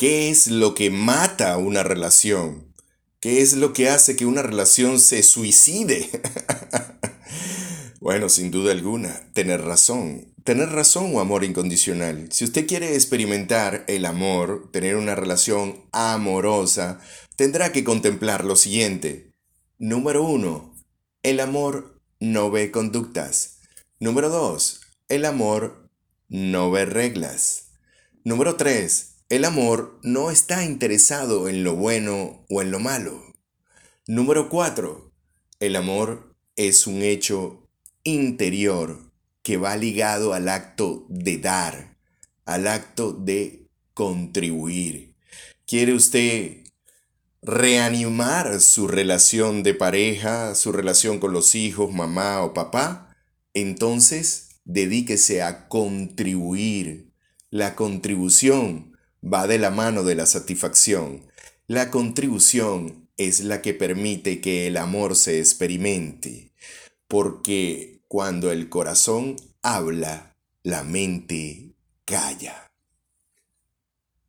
¿Qué es lo que mata una relación? ¿Qué es lo que hace que una relación se suicide? bueno, sin duda alguna, tener razón. Tener razón o amor incondicional. Si usted quiere experimentar el amor, tener una relación amorosa, tendrá que contemplar lo siguiente. Número uno, el amor no ve conductas. Número dos, el amor no ve reglas. Número tres, el amor no está interesado en lo bueno o en lo malo. Número 4. El amor es un hecho interior que va ligado al acto de dar, al acto de contribuir. ¿Quiere usted reanimar su relación de pareja, su relación con los hijos, mamá o papá? Entonces, dedíquese a contribuir. La contribución va de la mano de la satisfacción. La contribución es la que permite que el amor se experimente, porque cuando el corazón habla, la mente calla.